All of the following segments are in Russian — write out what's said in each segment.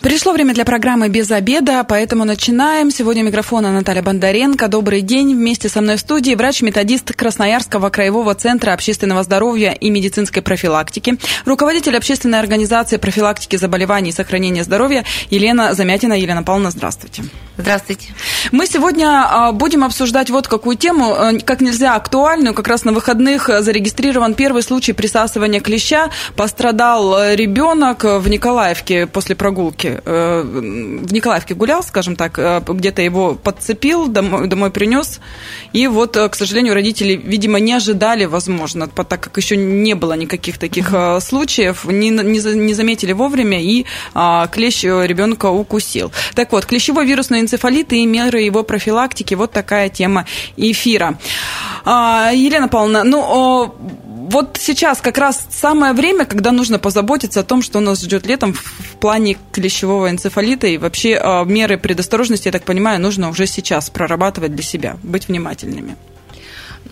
Пришло время для программы «Без обеда», поэтому начинаем. Сегодня микрофона Наталья Бондаренко. Добрый день. Вместе со мной в студии врач-методист Красноярского краевого центра общественного здоровья и медицинской профилактики, руководитель общественной организации профилактики заболеваний и сохранения здоровья Елена Замятина. Елена Павловна, здравствуйте. Здравствуйте. Мы сегодня а, будем обсуждать вот какую тему, э, как нельзя актуальную. Как раз на выходных зарегистрирован первый случай присасывания клеща. Пострадал э, ребенок в Николаевке после прогулки. Э, в Николаевке гулял, скажем так, э, где-то его подцепил, домой, домой принес. И вот, э, к сожалению, родители, видимо, не ожидали, возможно, так как еще не было никаких таких случаев, не, не, не заметили вовремя, и а, клещ ребенка укусил. Так вот, клещевой вирусный энцефалит и меры его профилактики, вот такая тема эфира. А, Елена Павловна, ну, вот сейчас как раз самое время, когда нужно позаботиться о том, что нас ждет летом в плане клещевого энцефалита и вообще а, меры предосторожности, я так понимаю, нужно уже сейчас прорабатывать для себя, быть внимательными.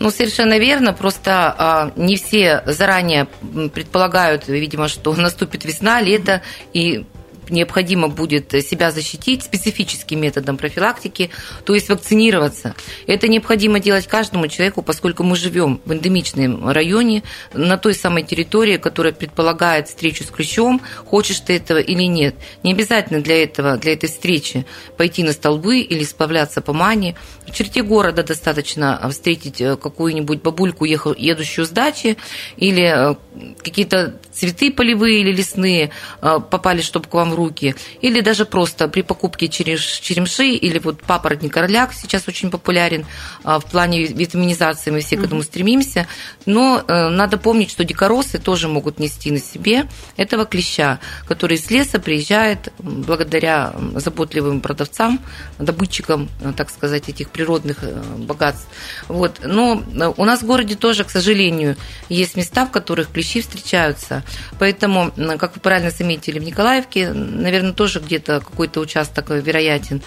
Ну, совершенно верно. Просто а, не все заранее предполагают, видимо, что наступит весна, лето, и необходимо будет себя защитить специфическим методом профилактики, то есть вакцинироваться. Это необходимо делать каждому человеку, поскольку мы живем в эндемичном районе, на той самой территории, которая предполагает встречу с клещом, хочешь ты этого или нет. Не обязательно для этого, для этой встречи пойти на столбы или сплавляться по мане. В черте города достаточно встретить э, какую-нибудь бабульку, едущую с дачи, или э, какие-то цветы полевые или лесные э, попали, чтобы к вам в руки, или даже просто при покупке черемши или вот папоротник орляк сейчас очень популярен в плане витаминизации, мы все к этому стремимся, но надо помнить, что дикоросы тоже могут нести на себе этого клеща, который из леса приезжает благодаря заботливым продавцам, добытчикам, так сказать, этих природных э, богатств. Вот. Но э, у нас в городе тоже, к сожалению, есть места, в которых клещи встречаются. Поэтому, как вы правильно заметили, в Николаевке, наверное, тоже где-то какой-то участок вероятен.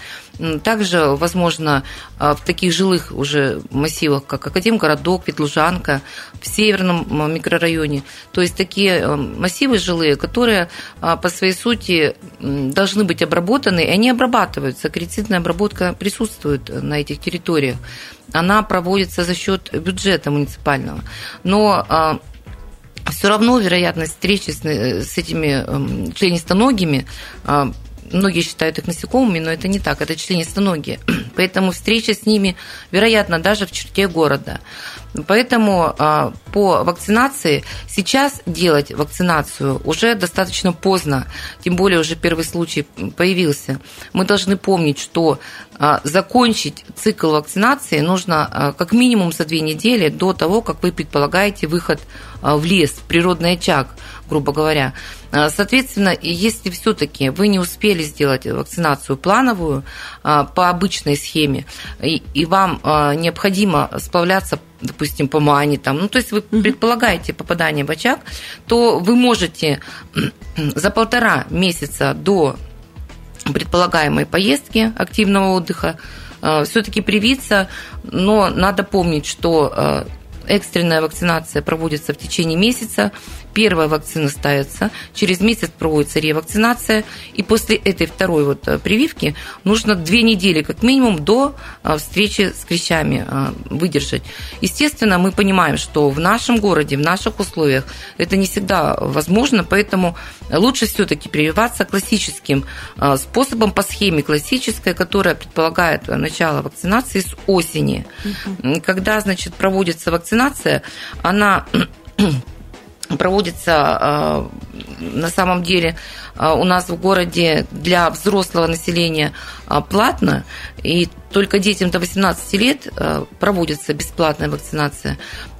Также, возможно, э, в таких жилых уже массивах, как Академгородок, Ветлужанка, в северном микрорайоне. То есть такие массивы жилые, которые по своей сути должны быть обработаны, и они обрабатываются. Аккредитивная обработка присутствует на этих территориях, она проводится за счет бюджета муниципального. Но а, все равно вероятность встречи с, с этими эм, членистоногими а, многие считают их насекомыми, но это не так, это членистоногие. Поэтому встреча с ними, вероятно, даже в черте города. Поэтому а, по вакцинации сейчас делать вакцинацию уже достаточно поздно, тем более уже первый случай появился. Мы должны помнить, что а, закончить цикл вакцинации нужно а, как минимум за две недели до того, как вы предполагаете выход в лес, в природный очаг, грубо говоря. Соответственно, если все-таки вы не успели сделать вакцинацию плановую по обычной схеме, и вам необходимо сплавляться допустим, по мане, там, ну, то есть вы предполагаете попадание в очаг, то вы можете за полтора месяца до предполагаемой поездки активного отдыха все-таки привиться, но надо помнить, что экстренная вакцинация проводится в течение месяца, первая вакцина ставится, через месяц проводится ревакцинация, и после этой второй вот э, прививки нужно две недели как минимум до э, встречи с клещами э, выдержать. Естественно, мы понимаем, что в нашем городе, в наших условиях это не всегда возможно, поэтому лучше все-таки прививаться классическим способом по схеме классической, которая предполагает начало вакцинации с осени. Угу. Когда, значит, проводится вакцинация, она проводится а, на самом деле а, у нас в городе для взрослого населения а, платно, и только детям до 18 лет проводится бесплатная вакцинация,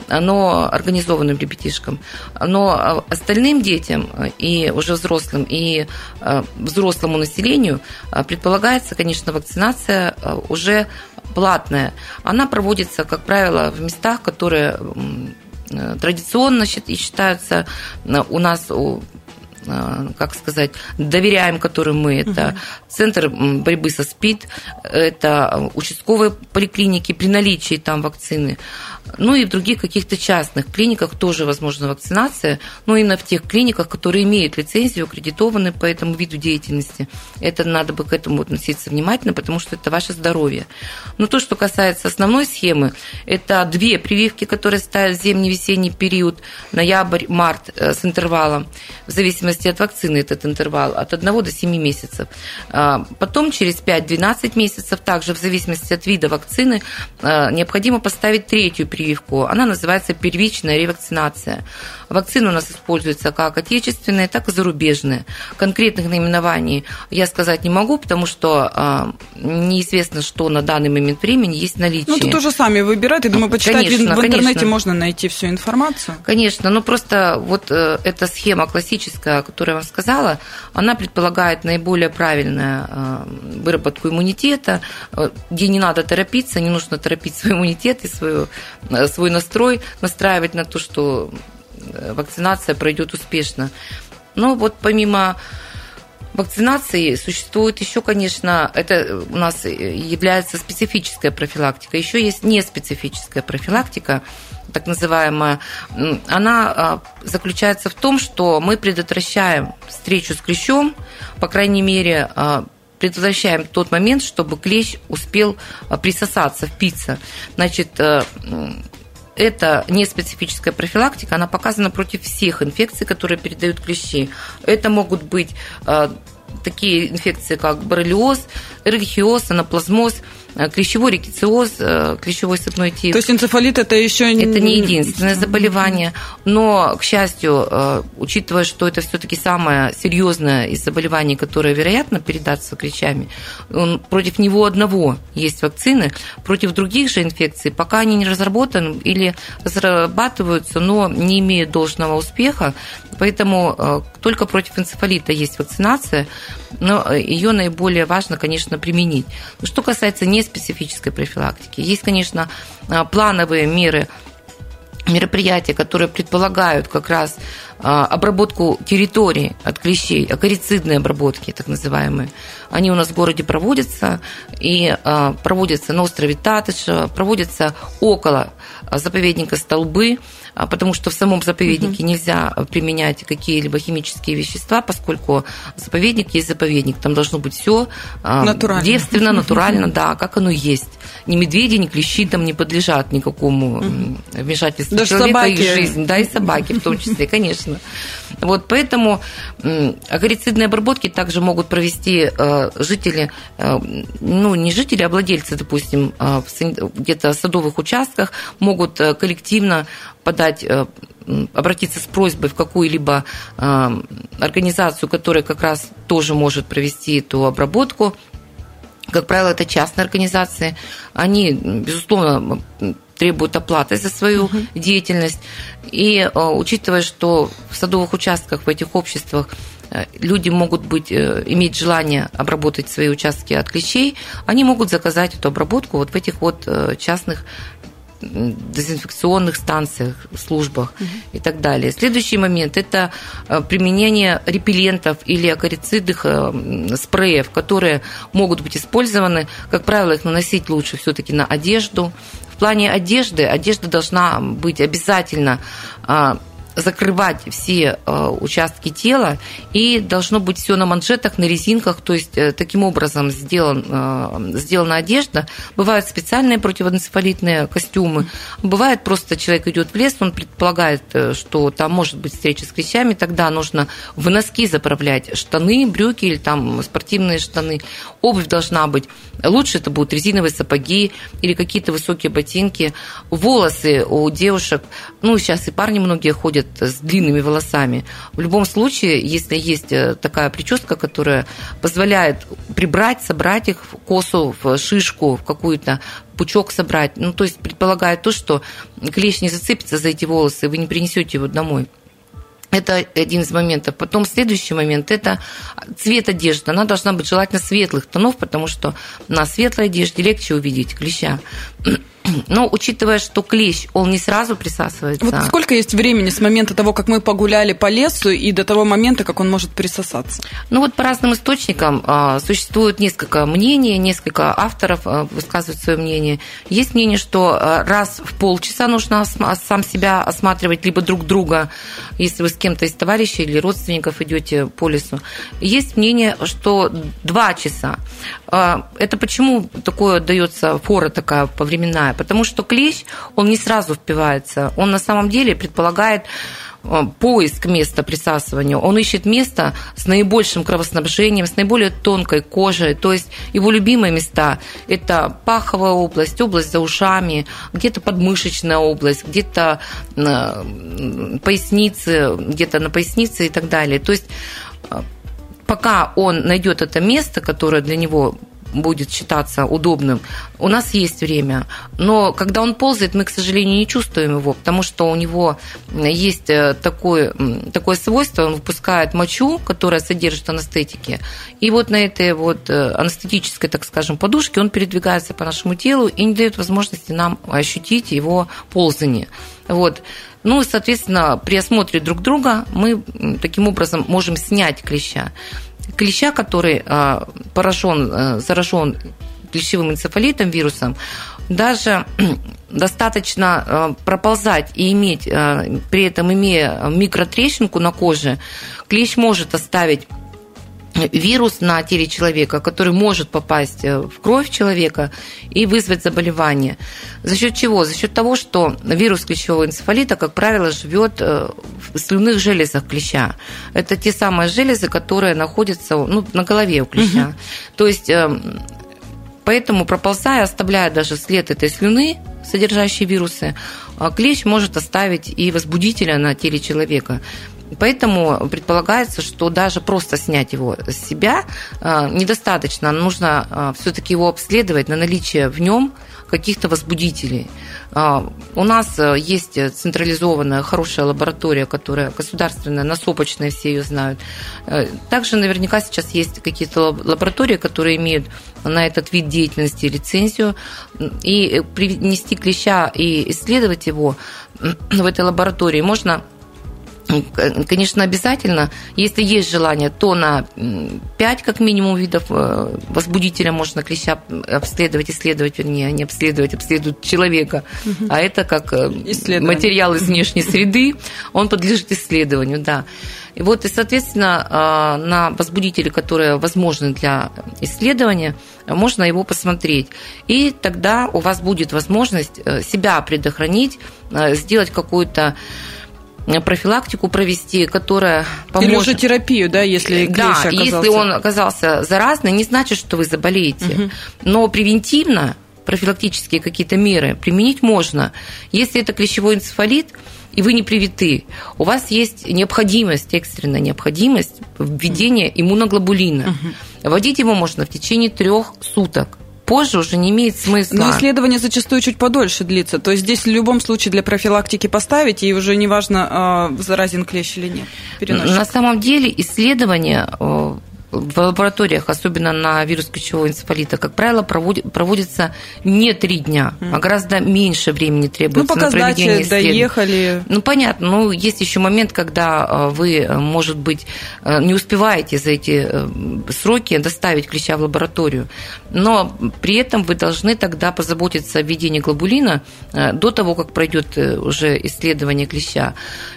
но организованным ребятишкам. Но остальным детям и уже взрослым, и взрослому населению предполагается, конечно, вакцинация уже платная. Она проводится, как правило, в местах, которые Э, традиционно считаются э, у нас как сказать, доверяем, которым мы. Это Центр борьбы со СПИД, это участковые поликлиники при наличии там вакцины. Ну и в других каких-то частных клиниках тоже возможна вакцинация, но именно в тех клиниках, которые имеют лицензию, аккредитованы по этому виду деятельности. Это надо бы к этому относиться внимательно, потому что это ваше здоровье. Но то, что касается основной схемы, это две прививки, которые ставят в зимний-весенний период, ноябрь-март э, с интервалом, в зависимости от вакцины этот интервал, от 1 до 7 месяцев. А, потом через 5-12 месяцев, также в зависимости от вида вакцины, э, необходимо поставить третью прививку. Она называется первичная ревакцинация. Вакцины у нас используются как отечественные, так и зарубежные. Конкретных наименований я сказать не могу, потому что э, неизвестно, что на данный момент времени есть наличие. Ну, тут уже сами выбирать. Я думаю, почитать конечно, в интернете конечно. можно найти всю информацию. Конечно, но просто вот э, эта схема классическая, которую я вам сказала, она предполагает наиболее правильную э, выработку иммунитета, э, где не надо торопиться, не нужно торопить свой иммунитет и свою Э, свой настрой настраивать на то, что вакцинация пройдет успешно. Но вот помимо вакцинации существует еще, конечно, это у нас является специфическая профилактика. Еще есть неспецифическая профилактика, так называемая. Она а, заключается в том, что мы предотвращаем встречу с клещом, по крайней мере, а, предотвращаем тот момент, чтобы клещ успел а, присосаться, впиться. Значит, э, это не специфическая профилактика, она показана против всех инфекций, которые передают клещи. Это могут быть такие инфекции, как боррелиоз, эргихиоз, анаплазмоз – клещевой рикетиоз, э, клещевой сыпной тип. То есть энцефалит это еще не... Это не единственное заболевание, но, к счастью, э, учитывая, что это все-таки самое серьезное из заболеваний, которое, вероятно, передаться клещами, против него одного есть вакцины, против других же инфекций пока они не разработаны или разрабатываются, но не имеют должного успеха, поэтому только против энцефалита есть вакцинация, но ее наиболее важно, конечно, применить. Что касается не специфической профилактики. Есть, конечно, а, плановые меры мероприятия, которые предполагают как раз а, обработку территории от клещей, акарицидные обработки, так называемые, они у нас в городе проводятся, и а, проводятся на острове Татыш, проводятся около заповедника Столбы, потому что в самом заповеднике угу. нельзя применять какие-либо химические вещества, поскольку заповедник есть заповедник, там должно быть все натурально. девственно, натурально, да, как оно есть. Ни медведи, ни клещи там не подлежат никакому вмешательству Даже человека собаки. в их жизнь, да, и собаки в том числе, конечно. Вот поэтому акарицидные обработки также могут провести э, жители, э, ну, не жители, а владельцы, допустим, э, где-то садовых участках могут коллективно подать обратиться с просьбой в какую-либо организацию, которая как раз тоже может провести эту обработку. Как правило, это частные организации. Они, безусловно, требуют оплаты за свою угу. деятельность. И э, учитывая, что в садовых участках в этих обществах э, люди могут быть, э, иметь желание обработать свои участки от клещей, они могут заказать эту обработку вот в этих вот частных дезинфекционных станциях, службах угу. и так далее. Следующий момент – это применение репеллентов или акарицидных спреев, которые могут быть использованы. Как правило, их наносить лучше все-таки на одежду, плане одежды, одежда должна быть обязательно а, закрывать все э, участки тела, и должно быть все на манжетах, на резинках, то есть э, таким образом сделан, э, сделана одежда. Бывают специальные противоэнцефалитные костюмы, бывает просто человек идет в лес, он предполагает, что там может быть встреча с клещами, тогда нужно в носки заправлять штаны, брюки или там спортивные штаны. Обувь должна быть. Лучше это будут резиновые сапоги или какие-то высокие ботинки. Волосы у девушек, ну сейчас и парни многие ходят ходят с длинными волосами. В любом случае, если есть э, такая прическа, которая позволяет прибрать, собрать их в косу, в шишку, в какую-то пучок собрать, ну, то есть предполагает то, что клещ не зацепится за эти волосы, вы не принесете его домой. Это один из моментов. Потом следующий момент – это цвет одежды. Она должна быть желательно светлых тонов, потому что на светлой одежде легче увидеть клеща. Но учитывая, что клещ, он не сразу присасывается. Вот сколько есть времени с момента того, как мы погуляли по лесу, и до того момента, как он может присосаться? Ну вот по разным источникам а, существует несколько мнений, несколько авторов а, высказывают свое мнение. Есть мнение, что а, раз в полчаса нужно сам себя осматривать, либо друг друга, если вы с кем-то из товарищей или родственников идете по лесу. Есть мнение, что два часа. Это почему такое дается фора такая повременная? Потому что клещ, он не сразу впивается. Он на самом деле предполагает Э, поиск места присасывания, он ищет место с наибольшим кровоснабжением, с наиболее тонкой кожей. То есть его любимые места – это паховая область, область за ушами, где-то подмышечная область, где-то поясницы, где-то на пояснице и так далее. То есть э, пока он найдет это место, которое для него будет считаться удобным, у нас есть время. Но когда он ползает, мы, к сожалению, не чувствуем его, потому что у него есть э, такое, такое свойство, он выпускает мочу, которая содержит анестетики. И вот на этой вот э, анестетической, так скажем, подушке он передвигается по нашему телу и не дает возможности нам ощутить его ползание. Вот. Ну и, соответственно, при осмотре друг друга мы таким образом можем снять клеща клеща, который а, поражен, э, заражен клещевым энцефалитом, вирусом, даже достаточно э, проползать и иметь, э, при этом имея микротрещинку на коже, клещ может оставить вирус на теле человека, который может попасть э, в кровь человека и вызвать заболевание. За счет чего? За счет того, что вирус клещевого энцефалита, как правило, живет э, в слюнных железах клеща. Это те самые железы, которые находятся ну, на голове у клеща. Угу. То есть эм, Поэтому, проползая, оставляя даже след этой слюны, содержащей вирусы, клещ может оставить и возбудителя на теле человека. Поэтому предполагается, что даже просто снять его с себя а, недостаточно. Нужно а, все-таки его обследовать на наличие в нем каких-то возбудителей. А, у нас есть централизованная хорошая лаборатория, которая государственная, насопочная, все ее знают. Также наверняка сейчас есть какие-то лаборатории, которые имеют на этот вид деятельности лицензию. И принести клеща и исследовать его в этой лаборатории можно конечно, обязательно, если есть желание, то на 5 как минимум видов э, возбудителя можно клеща обследовать, исследовать, вернее, не обследовать, обследуют человека, угу. а это как э, материал из внешней среды, он подлежит исследованию, да. И вот, и, соответственно, э, на возбудители, которые возможны для исследования, можно его посмотреть. И тогда у вас будет возможность себя предохранить, сделать какую-то профилактику провести, которая поможет. Или уже терапию, да, если Да, оказался... если он оказался заразный, не значит, что вы заболеете. Угу. Но превентивно профилактические какие-то меры применить можно. Если это клещевой энцефалит, и вы не привиты, у вас есть необходимость, экстренная необходимость введения иммуноглобулина. Угу. Вводить его можно в течение трех суток позже уже не имеет смысла. Но исследование зачастую чуть подольше длится. То есть здесь в любом случае для профилактики поставить, и уже неважно, а, заразен клещ или нет. Переносчик. На самом деле исследование э, в лабораториях, особенно на вирус ключевого энцефалита, как правило, проводится не три дня, а гораздо меньше времени требуется ну, пока на проведение исследований. доехали. Ну, понятно. Ну, есть еще момент, когда э, вы, может быть, э, не успеваете за эти э, сроки доставить клеща в лабораторию. Но при этом вы должны тогда позаботиться о введении глобулина до того, как пройдет уже исследование клеща.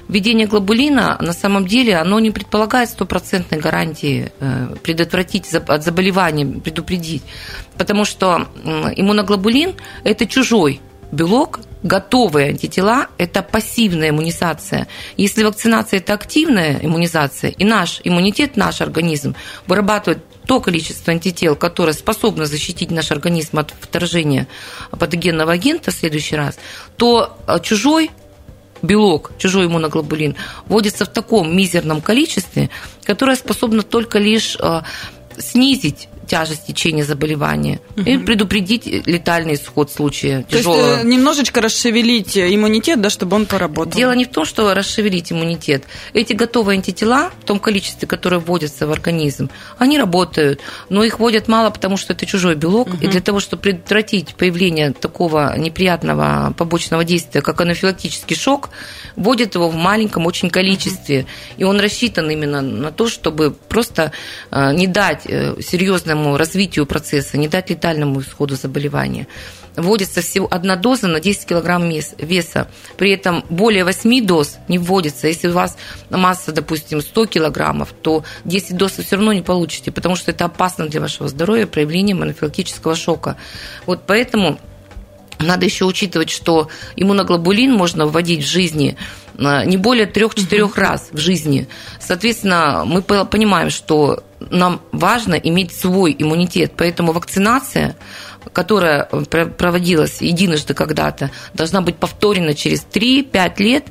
Введение глобулина, на самом деле, оно не предполагает стопроцентной гарантии предотвратить от заболевания, предупредить. Потому что иммуноглобулин – это чужой белок, готовые антитела – это пассивная иммунизация. Если вакцинация – это активная иммунизация, и наш иммунитет, наш организм вырабатывает то количество антител, которое способно защитить наш организм от вторжения патогенного агента в следующий раз, то а, чужой белок, чужой иммуноглобулин, вводится в таком мизерном количестве, которое способно только лишь э, снизить тяжесть течения заболевания угу. и предупредить летальный исход случая То тяжелого. есть немножечко расшевелить иммунитет, да, чтобы он поработал. Дело не в том, что расшевелить иммунитет. Эти готовые антитела в том количестве, которое вводится в организм, они работают, но их вводят мало, потому что это чужой белок, угу. и для того, чтобы предотвратить появление такого неприятного побочного действия, как анафилактический шок, вводят его в маленьком очень количестве, и он рассчитан именно на то, чтобы просто э, не дать э, серьезному развитию процесса, не дать летальному исходу заболевания вводится всего одна доза на 10 килограмм веса. При этом более 8 доз не вводится. Если у вас масса, допустим, 100 килограммов, то 10 доз вы все равно не получите, потому что это опасно для вашего здоровья проявлением анафилактического шока. Вот поэтому надо еще учитывать, что иммуноглобулин можно вводить в жизни а, не более трех-четырех раз в жизни. Соответственно, мы понимаем, что нам важно иметь свой иммунитет, поэтому вакцинация которая проводилась единожды когда-то, должна быть повторена через 3-5 лет.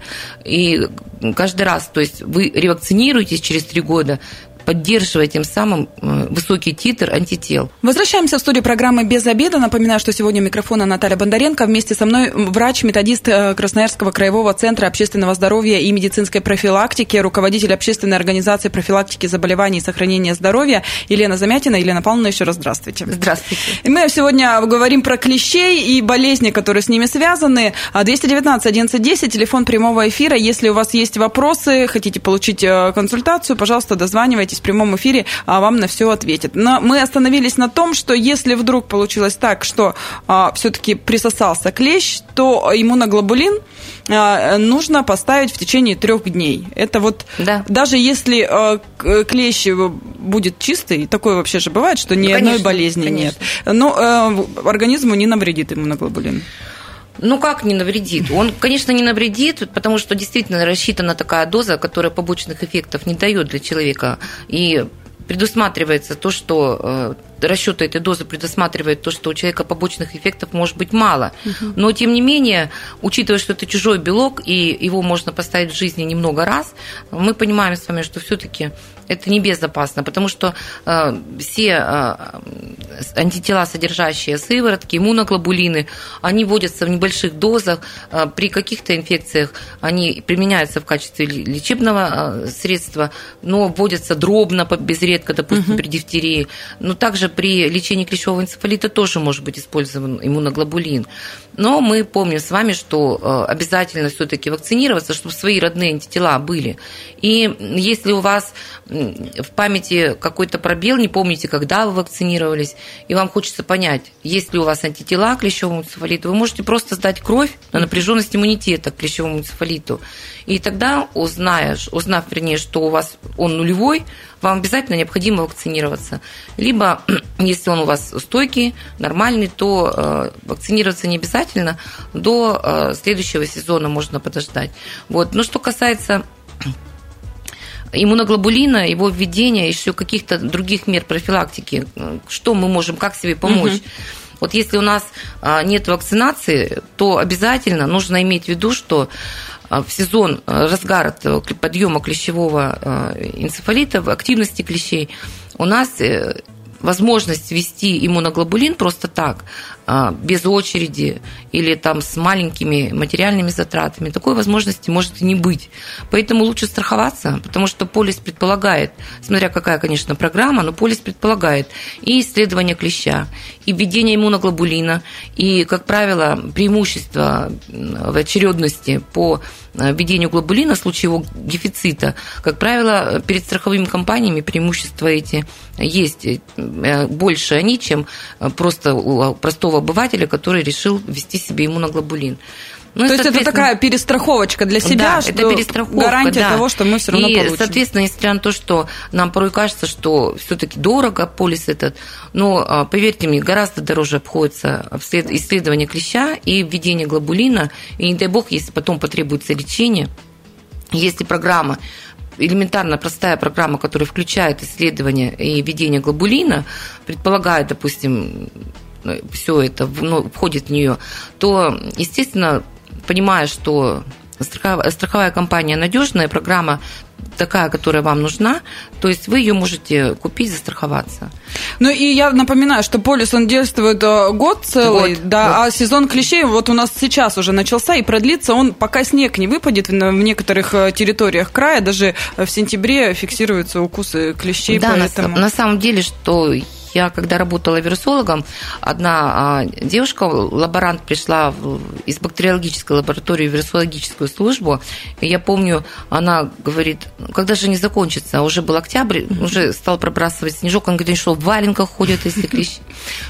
И каждый раз, то есть вы ревакцинируетесь через 3 года, поддерживая тем самым э, высокий титр антител. Возвращаемся в студию программы «Без обеда». Напоминаю, что сегодня у микрофона Наталья Бондаренко. Вместе со мной врач-методист э, Красноярского краевого центра общественного здоровья и медицинской профилактики, руководитель общественной организации профилактики заболеваний и сохранения здоровья Елена Замятина. Елена Павловна, еще раз здравствуйте. Здравствуйте. И мы сегодня говорим про клещей и болезни, которые с ними связаны. 219 1110, телефон прямого эфира. Если у вас есть вопросы, хотите получить э, консультацию, пожалуйста, дозванивайтесь в прямом эфире, а вам на все ответит. Но мы остановились на том, что если вдруг получилось так, что а, все-таки присосался клещ, то иммуноглобулин а, нужно поставить в течение трех дней. Это вот да. даже если а, клещ будет чистый, такое вообще же бывает, что ни ну, конечно, одной болезни конечно. нет, но а, организму не навредит иммуноглобулин. Ну как не навредит? Он, конечно, не навредит, потому что действительно рассчитана такая доза, которая побочных эффектов не дает для человека. И предусматривается то, что расчеты этой дозы предусматривает то, что у человека побочных эффектов может быть мало. Но, тем не менее, учитывая, что это чужой белок, и его можно поставить в жизни немного раз, мы понимаем с вами, что все-таки это небезопасно, потому что э, все э, антитела, содержащие сыворотки, иммуноглобулины, они вводятся в небольших дозах. Э, при каких-то инфекциях они применяются в качестве лечебного э, средства, но вводятся дробно, безредко, допустим, угу. при дифтерии. Но также при лечении клещевого энцефалита тоже может быть использован иммуноглобулин. Но мы помним с вами, что э, обязательно все-таки вакцинироваться, чтобы свои родные антитела были. И если у вас в памяти какой-то пробел, не помните, когда вы вакцинировались, и вам хочется понять, есть ли у вас антитела к клещевому энцефалиту, вы можете просто сдать кровь на напряженность иммунитета к клещевому энцефалиту. И тогда, узнаешь, узнав, вернее, что у вас он нулевой, вам обязательно необходимо вакцинироваться. Либо, если он у вас стойкий, нормальный, то э, вакцинироваться не обязательно. До э, следующего сезона можно подождать. Вот. Но что касается иммуноглобулина, его введения, еще каких-то других мер профилактики, что мы можем, как себе помочь. Угу. Вот если у нас а, нет вакцинации, то обязательно нужно иметь в виду, что в сезон разгара подъема клещевого энцефалита, в активности клещей, у нас э, возможность ввести иммуноглобулин просто так, без очереди или там с маленькими материальными затратами, такой возможности может и не быть. Поэтому лучше страховаться, потому что полис предполагает, смотря какая, конечно, программа, но полис предполагает и исследование клеща, и введение иммуноглобулина, и, как правило, преимущество в очередности по Э, введению глобулина в случае его дефицита, как правило, перед страховыми компаниями преимущества эти есть э, больше они, чем просто у простого обывателя, который решил ввести себе иммуноглобулин. Ну, То есть это такая перестраховочка для себя, да, что это перестраховка, гарантия да. того, что мы все равно и, получим. соответственно, несмотря на то, что нам порой кажется, что все-таки дорого полис этот, но а, поверьте мне, гораздо дороже обходится исследование клеща и введение глобулина. И не дай бог, если потом потребуется лечение, если программа элементарно простая программа, которая включает исследование и введение глобулина, предполагает, допустим, все это ну, входит в нее, то, естественно, понимая, что страховая, страховая компания надежная, программа такая, которая вам нужна, то есть вы ее можете купить, застраховаться. Ну и я напоминаю, что полис, он действует э, год целый, год, да, год. а сезон клещей вот у нас сейчас уже начался и продлится он, пока снег не выпадет в некоторых э, территориях края, даже в сентябре фиксируются укусы клещей. Да, поэтому... на, на самом деле, что я, когда работала вирусологом, одна а, девушка, лаборант, пришла из бактериологической лаборатории в вирусологическую службу. И я помню, она говорит, когда же не закончится? Уже был октябрь, уже стал пробрасывать снежок. Он говорит, что в валенках ходят, если клещи.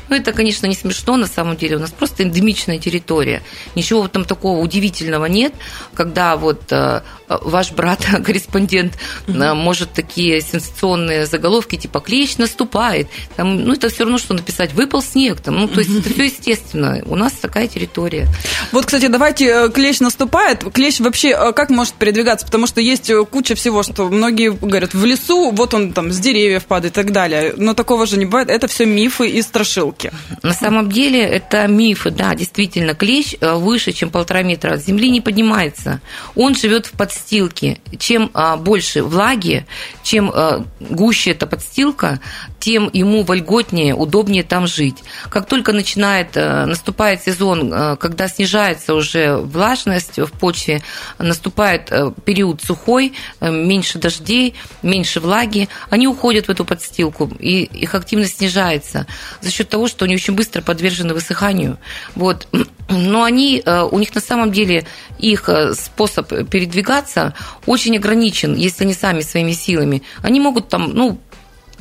Ну, это, конечно, не смешно на самом деле. У нас просто эндемичная территория. Ничего там такого удивительного нет, когда вот э, ваш брат, корреспондент, может такие сенсационные заголовки, типа «Клещ наступает», там ну, это все равно, что написать «выпал снег». Там, ну, то есть это все естественно. У нас такая территория. Вот, кстати, давайте э, клещ наступает. Клещ вообще э, как может передвигаться? Потому что есть э, куча всего, что многие говорят, в лесу, вот он там с деревьев падает и так далее. Но такого же не бывает. Это все мифы и страшилки. На самом деле это мифы, да, действительно. Клещ выше, чем полтора метра от земли не поднимается. Он живет в подстилке. Чем а, больше влаги, чем гуще эта подстилка, тем ему вольготнее, удобнее там жить. Как только начинает, э, наступает сезон, э, когда снижается уже влажность в почве, наступает э, период сухой, меньше дождей, меньше влаги, они уходят в эту подстилку, и их активность снижается за счет того, что они очень быстро подвержены высыханию. Вот. Но они, у них на самом деле их способ передвигаться очень ограничен, если они сами своими силами. Они могут там, ну,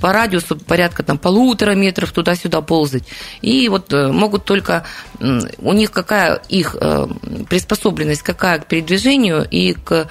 по радиусу порядка там полутора метров туда-сюда ползать. И вот э, могут только... У них какая их э, приспособленность, какая к передвижению и к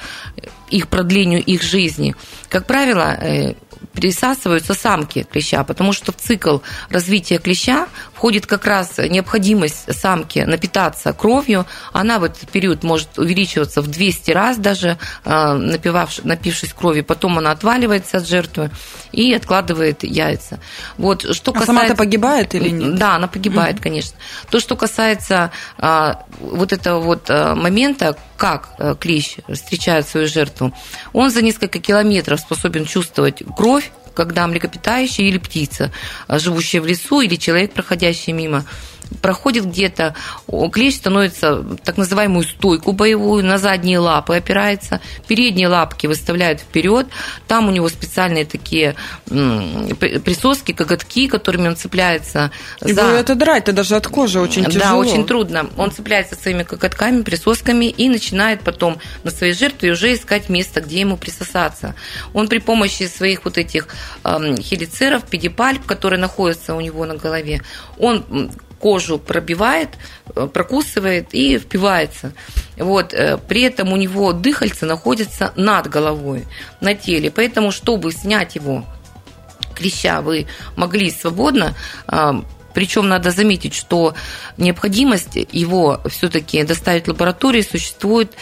их продлению их жизни. Как правило, э, присасываются самки клеща, потому что в цикл развития клеща входит как раз необходимость самки напитаться кровью. Она в этот период может увеличиваться в 200 раз даже, а, напившись крови. Потом она отваливается от жертвы и откладывает яйца. Вот, что а касается... сама-то погибает или нет? Да, она погибает, mm конечно. То, что касается а, вот этого вот а, момента, как клещ встречает свою жертву, он за несколько километров способен чувствовать кровь, когда млекопитающие или птица, живущая в лесу, или человек, проходящий мимо, проходит где-то, клещ становится так называемую стойку боевую, на задние лапы опирается, передние лапки выставляют вперед, там у него специальные такие присоски, коготки, которыми он цепляется. И за... это драть-то даже от кожи очень тяжело. Да, очень трудно. Он цепляется своими коготками, присосками и начинает потом на своей жертве уже искать место, где ему присосаться. Он при помощи своих вот этих хелицеров, педипальп, которые находятся у него на голове, он кожу пробивает, э, прокусывает и впивается. Вот. Э, при этом у него дыхальце находится над головой, на теле. Поэтому, чтобы снять его клеща, вы могли свободно а, причем надо заметить, что необходимость его все-таки доставить в лабораторию существует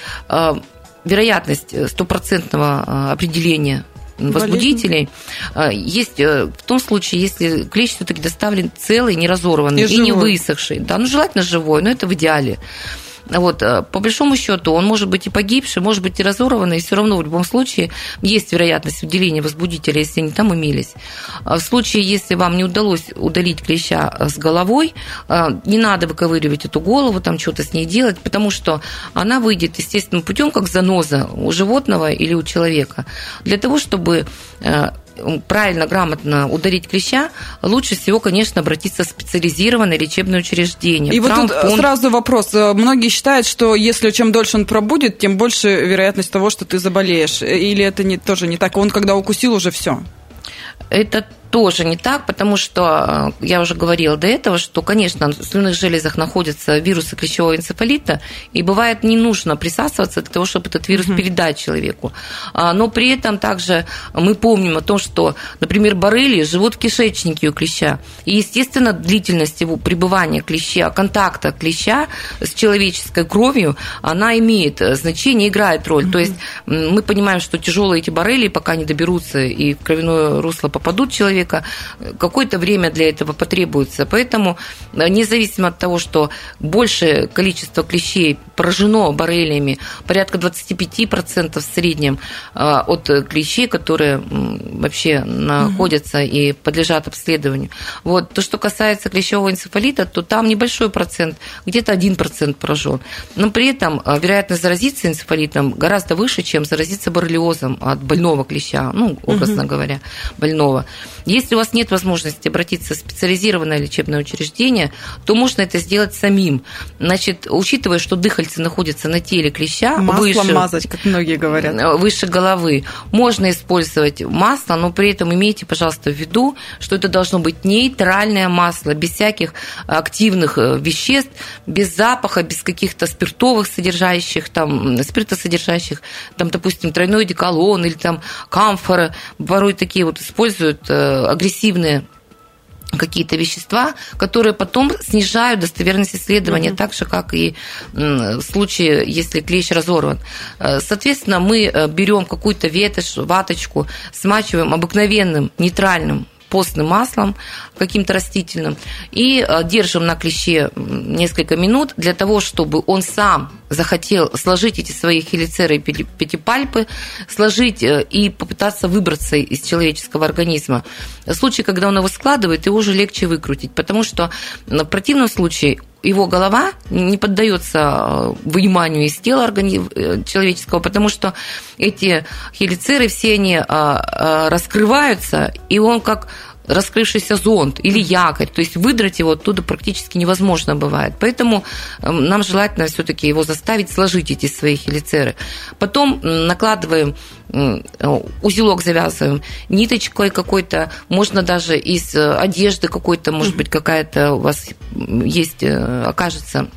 вероятность стопроцентного определения возбудителей. Болезнь. Есть э, в том случае, если клещ все-таки доставлен целый, не разорванный и, и не высохший. Да, ну желательно живой, но это в идеале. Вот, э, по большому счету, он может быть и погибший, может быть и разорванный, и все равно в любом случае есть вероятность выделения возбудителя, если они там имелись. А в случае, если вам не удалось удалить клеща э, с головой, э, не надо выковыривать эту голову, там что-то с ней делать, потому что она выйдет естественным путем, как заноза у животного или у человека. Для того, чтобы правильно, грамотно ударить клеща, лучше всего, конечно, обратиться в специализированное лечебное учреждение. И вот тут сразу вопрос. Многие считают, что если чем дольше он пробудет, тем больше вероятность того, что ты заболеешь. Или это не, тоже не так? Он когда укусил, уже все? Это тоже не так, потому что э, я уже говорила до этого, что, конечно, в слюнных железах находятся вирусы клещевого энцефалита, и бывает не нужно присасываться для того, чтобы этот вирус mm-hmm. передать человеку. А, но при этом также мы помним о том, что, например, боррелии живут в кишечнике у клеща. И, естественно, длительность его пребывания клеща, контакта клеща с человеческой кровью, она имеет э, значение, играет роль. Mm-hmm. То есть мы понимаем, что тяжелые эти боррелии, пока не доберутся и в кровяное русло попадут человек, человека какое-то время для этого потребуется. Поэтому, независимо от того, что большее количество клещей поражено боррелиями, порядка 25% в среднем от клещей, которые вообще находятся и подлежат обследованию. Вот. То, что касается клещевого энцефалита, то там небольшой процент, где-то 1% поражен. Но при этом вероятность заразиться энцефалитом гораздо выше, чем заразиться боррелиозом от больного клеща, ну, образно угу. говоря, больного. Если у вас нет возможности обратиться в специализированное лечебное учреждение, то можно это сделать самим. Значит, учитывая, что дыхальцы находятся на теле клеща, Маслом выше, мазать, как многие говорят. Э, выше головы, можно использовать масло, но при этом имейте, пожалуйста, в виду, что это должно быть нейтральное масло, без всяких активных э, веществ, без запаха, без каких-то спиртовых содержащих, там, спиртосодержащих, там, допустим, тройной деколон или там камфора, порой такие вот используют э, агрессивные какие-то вещества, которые потом снижают достоверность исследования, угу. так же, как и в случае, если клещ разорван. Э, соответственно, мы берем какую-то ветошь, ваточку, смачиваем обыкновенным нейтральным постным маслом каким-то растительным и э, держим на клеще несколько минут для того, чтобы он сам захотел сложить эти свои хелицеры и пятипальпы, сложить э, и попытаться выбраться из человеческого организма. В случае, когда он его складывает, его уже легче выкрутить, потому что в противном случае его голова не поддается э, выниманию из тела человеческого, потому что эти хелицеры все они раскрываются, и он как раскрывшийся зонт или якорь, то есть выдрать его оттуда практически невозможно бывает. Поэтому эм, нам желательно все-таки его заставить сложить эти свои хелицеры. Потом накладываем э, узелок завязываем ниточкой какой-то, можно даже из э, одежды какой-то, может быть, какая-то у вас есть, э, окажется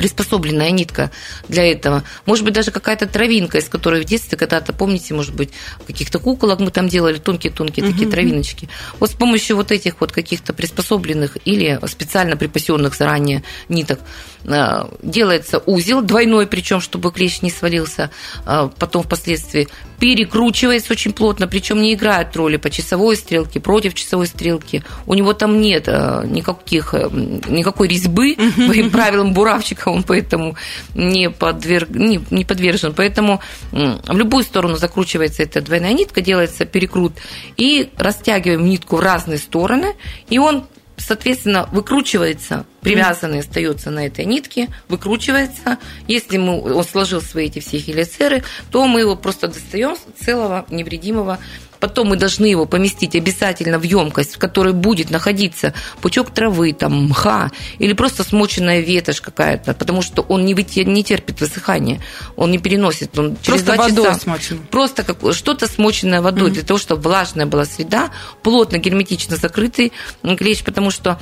приспособленная нитка для этого. Может быть, даже какая-то травинка, из которой в детстве когда-то, помните, может быть, каких-то куколок мы там делали, тонкие-тонкие такие угу. травиночки. Вот с помощью вот этих вот каких-то приспособленных или специально припасенных заранее ниток э, делается узел двойной, причем чтобы клещ не свалился э, потом впоследствии перекручивается очень плотно, причем не играет роли по часовой стрелке, против часовой стрелки. У него там нет э, никаких, никакой резьбы по правилам буравчика, он поэтому не, подверг, не, не подвержен. Поэтому в любую сторону закручивается эта двойная нитка, делается перекрут, и растягиваем нитку в разные стороны, и он соответственно, выкручивается, привязанный остается на этой нитке, выкручивается. Если мы, он сложил свои эти все хелицеры, то мы его просто достаем целого, невредимого Потом мы должны его поместить обязательно в емкость, в которой будет находиться пучок травы, там, мха или просто смоченная ветошь какая-то, потому что он не, вытер, не терпит высыхания, он не переносит. Он через просто водой часа. Просто как, что-то смоченное водой, mm-hmm. для того, чтобы влажная была среда, плотно, герметично закрытый клещ, потому что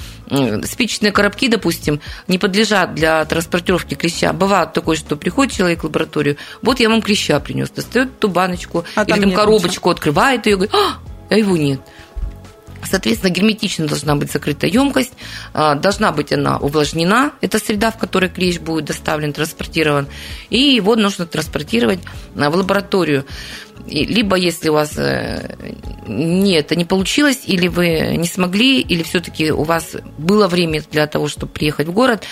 спичечные коробки, допустим, не подлежат для транспортировки клеща. Бывает такое, что приходит человек в лабораторию, вот я вам клеща принес, достает ту баночку а или там, там коробочку, ничего. открывает ее, говорит, а, а его нет. Соответственно, герметично должна быть закрыта емкость, а, должна быть она увлажнена, это среда, в которой клещ будет доставлен, транспортирован, и его нужно транспортировать в лабораторию либо если у вас э, нет, это не получилось, или вы не смогли, или все-таки у вас было время для того, чтобы приехать в город,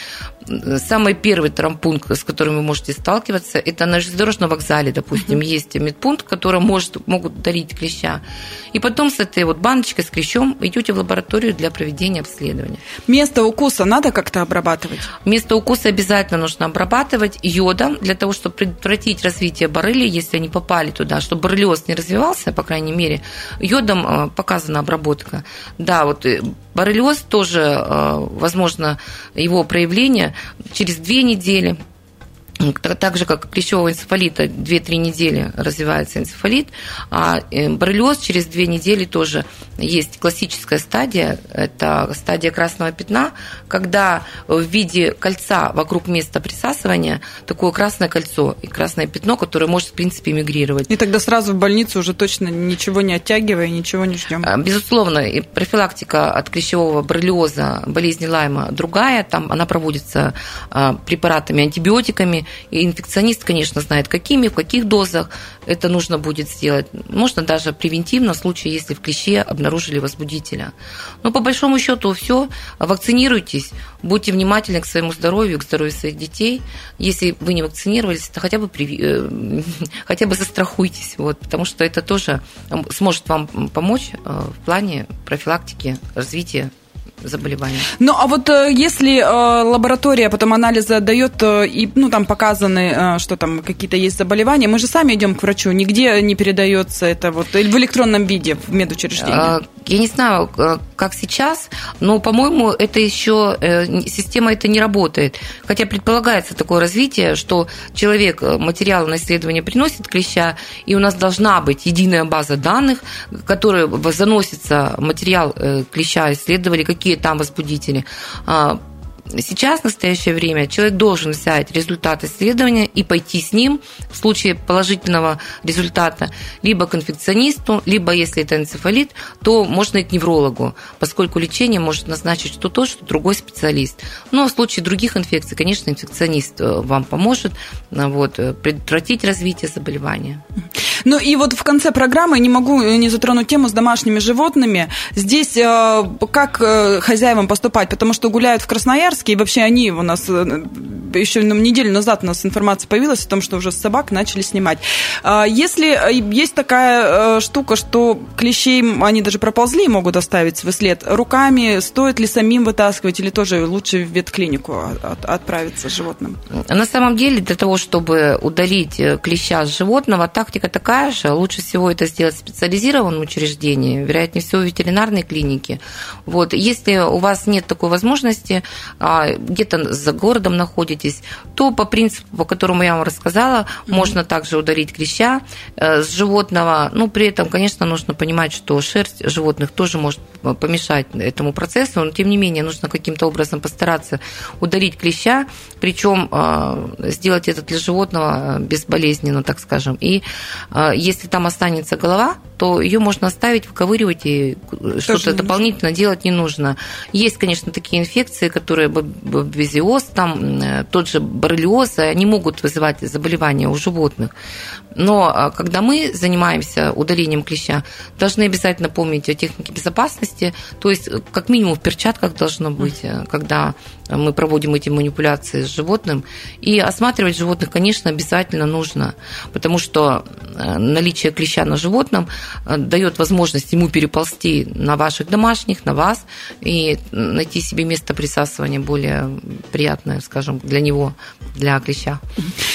самый первый травмпункт, с которым вы можете сталкиваться, это на железнодорожном вокзале, допустим, mm-hmm. есть медпункт, в котором может, могут дарить клеща. И потом с этой вот баночкой с клещом идете в лабораторию для проведения обследования. Место укуса надо как-то обрабатывать? Место укуса обязательно нужно обрабатывать йодом для того, чтобы предотвратить развитие боррелии, если они попали туда, чтобы боррелиоз не развивался, по крайней мере, йодом э, показана обработка. Да, вот э, боррелиоз тоже, э, возможно, его проявление через две недели так же, как клещевого энцефалита, 2-3 недели развивается энцефалит, а э, боррелиоз через 2 недели тоже есть классическая стадия, это стадия красного пятна, когда в виде кольца вокруг места присасывания такое красное кольцо и красное пятно, которое может, в принципе, мигрировать. И тогда сразу в больницу уже точно ничего не оттягивая, ничего не ждем. А, безусловно, и профилактика от клещевого боррелиоза, болезни Лайма другая, там она проводится а, препаратами, антибиотиками, И инфекционист, конечно, знает, какими, в каких дозах это нужно будет сделать. Можно даже превентивно в случае, если в клеще обнаружили возбудителя. Но по большому счету все. Вакцинируйтесь, будьте внимательны к своему здоровью, к здоровью своих детей. Если вы не вакцинировались, то хотя бы, э, хотя бы застрахуйтесь, вот, потому что это тоже сможет вам помочь э, в плане профилактики, развития заболевания. Ну, а вот э, если э, лаборатория потом анализы дает, э, и, ну, там показаны, что там какие-то есть заболевания, мы же сами идем к врачу, нигде не передается это вот в электронном виде в медучреждении. А, я не знаю, как сейчас, но, по-моему, это еще, система это не работает. Хотя предполагается такое развитие, что человек материал на исследование приносит клеща, и у нас должна быть единая база данных, в которой заносится материал клеща, исследовали, какие там возбудители. Сейчас, в настоящее время, человек должен взять результат исследования и пойти с ним в случае положительного результата либо к инфекционисту, либо, если это энцефалит, то можно и к неврологу, поскольку лечение может назначить что то, что другой специалист. Но в случае других инфекций, конечно, инфекционист э, вам поможет э, вот, э, предотвратить развитие заболевания. Ну и вот в конце программы не могу не затронуть тему с домашними животными. Здесь как хозяевам поступать? Потому что гуляют в Красноярске, Красноярске, и вообще они у нас э, еще неделю назад у нас информация появилась о том, что уже собак начали снимать. А если э, есть такая э, штука, что клещей они даже проползли и могут оставить свой след, руками стоит ли самим вытаскивать или тоже лучше в ветклинику отправиться с животным? На самом деле для того, чтобы удалить клеща с животного, тактика такая же. Лучше всего это сделать в специализированном учреждении, вероятнее всего в ветеринарной клинике. Вот. Если у вас нет такой возможности, а, где-то за городом находитесь, то по принципу, по которому я вам рассказала, mm-hmm. можно также удалить клеща э, с животного. Ну, при этом, конечно, нужно понимать, что шерсть животных тоже может помешать этому процессу, но тем не менее нужно каким-то образом постараться удалить клеща, причем а, сделать это для животного безболезненно, так скажем. И а, если там останется голова, то ее можно оставить, выковыривать и что-то дополнительно делать не нужно. Есть, конечно, такие инфекции, которые бобезиоз, там э, тот же боррелиоз, они могут вызывать заболевания у животных. Но а, когда мы занимаемся удалением клеща, должны обязательно помнить о технике безопасности, то есть как минимум в перчатках должно быть, э, когда мы проводим эти манипуляции с животным. И осматривать животных, конечно, обязательно нужно, потому что э, наличие клеща на животном э, дает возможность ему переползти на ваших домашних, на вас, и найти себе место присасывания более приятное, скажем, для него, для клеща.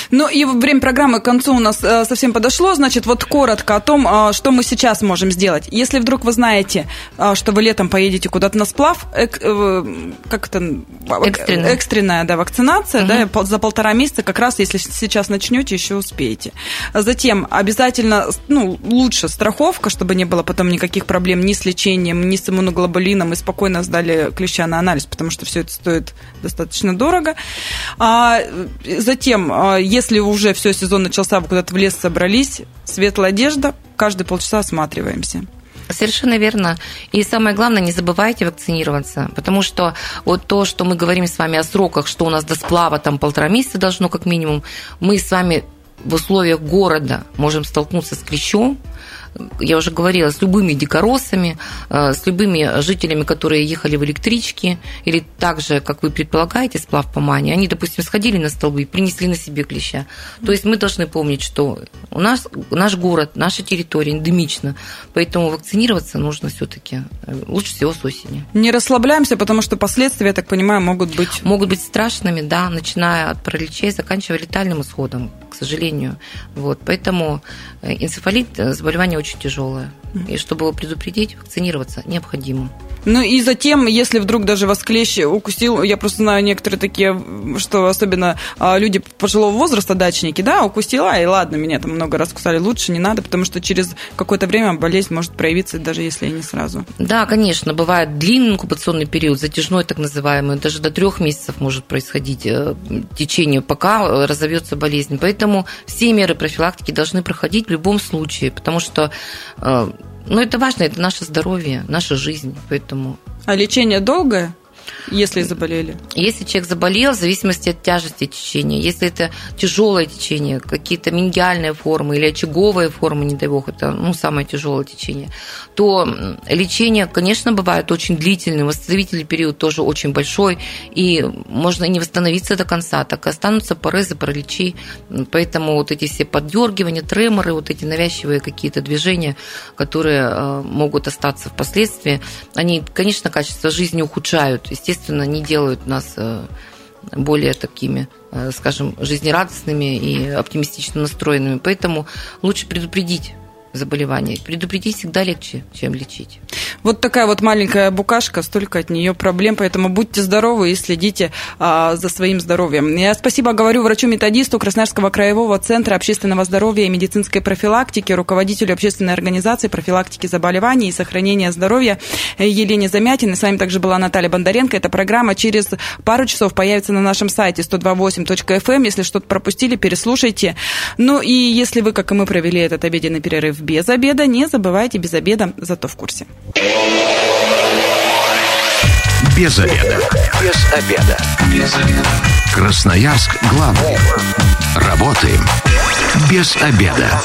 Ну и время программы к концу у нас э, совсем подошло. Значит, вот коротко о том, что мы сейчас можем сделать. Если вдруг вы знаете, что вы летом поедете куда-то на сплав, как это экстренная, экстренная да, вакцинация, угу. да, за полтора месяца как раз, если сейчас начнете, еще успеете. Затем обязательно, ну, лучше страховка, чтобы не было потом никаких проблем ни с лечением, ни с иммуноглобулином, и спокойно сдали клеща на анализ, потому что все это стоит достаточно дорого. А, затем, а, если уже все, сезон начался, вы куда-то в лес собрались, светлая одежда, каждые полчаса осматриваемся. Совершенно верно. И самое главное, не забывайте вакцинироваться, потому что вот то, что мы говорим с вами о сроках, что у нас до сплава там полтора месяца должно как минимум, мы с вами в условиях города можем столкнуться с клещом, я уже говорила, с любыми дикоросами, э, с любыми жителями, которые ехали в электричке, или так же, как вы предполагаете, сплав по мане, они, допустим, сходили на столбы и принесли на себе клеща. То есть мы должны помнить, что у нас наш город, наша территория эндемична, поэтому вакцинироваться нужно все-таки э, лучше всего с осени. Не расслабляемся, потому что последствия, я так понимаю, могут быть... Могут быть страшными, да, начиная от параличей, заканчивая летальным исходом, к сожалению. Вот, поэтому э, энцефалит – заболевание очень тяжелое. И чтобы его предупредить, вакцинироваться необходимо. Ну и затем, если вдруг даже вас клещ укусил, я просто знаю некоторые такие, что особенно а, люди пожилого возраста, дачники, да, укусила, и ладно, меня там много раз кусали, лучше не надо, потому что через какое-то время болезнь может проявиться, даже если и не сразу. Да, конечно, бывает длинный инкубационный период, затяжной так называемый, даже до трех месяцев может происходить э, течение, пока разовьется болезнь. Поэтому все меры профилактики должны проходить в любом случае, потому что э, ну, это важно, это наше здоровье, наша жизнь, поэтому... А лечение долгое? Если заболели. Если человек заболел, в зависимости от тяжести течения, если это тяжелое течение, какие-то мингиальные формы или очаговые формы, не дай бог, это ну, самое тяжелое течение, то лечение, конечно, бывает очень длительным, восстановительный период тоже очень большой, и можно не восстановиться до конца, так и останутся порезы, параличи. Поэтому вот эти все поддергивания, треморы, вот эти навязчивые какие-то движения, которые э, могут остаться впоследствии, они, конечно, качество жизни ухудшают. Естественно, не делают нас э, более такими, э, скажем, жизнерадостными и оптимистично настроенными. Поэтому лучше предупредить заболевания. Предупредить всегда легче, чем лечить. Вот такая вот маленькая букашка, столько от нее проблем, поэтому будьте здоровы и следите а, за своим здоровьем. Я спасибо говорю врачу-методисту Красноярского краевого центра общественного здоровья и медицинской профилактики, руководителю общественной организации профилактики заболеваний и сохранения здоровья Елене Замятиной. С вами также была Наталья Бондаренко. Эта программа через пару часов появится на нашем сайте 128.fm. Эм. Если что-то пропустили, переслушайте. Ну и если вы, как и мы, провели этот обеденный перерыв без обеда, не забывайте без обеда, зато в курсе. Без обеда. Без обеда. Без обеда. Красноярск главный. Работаем без обеда.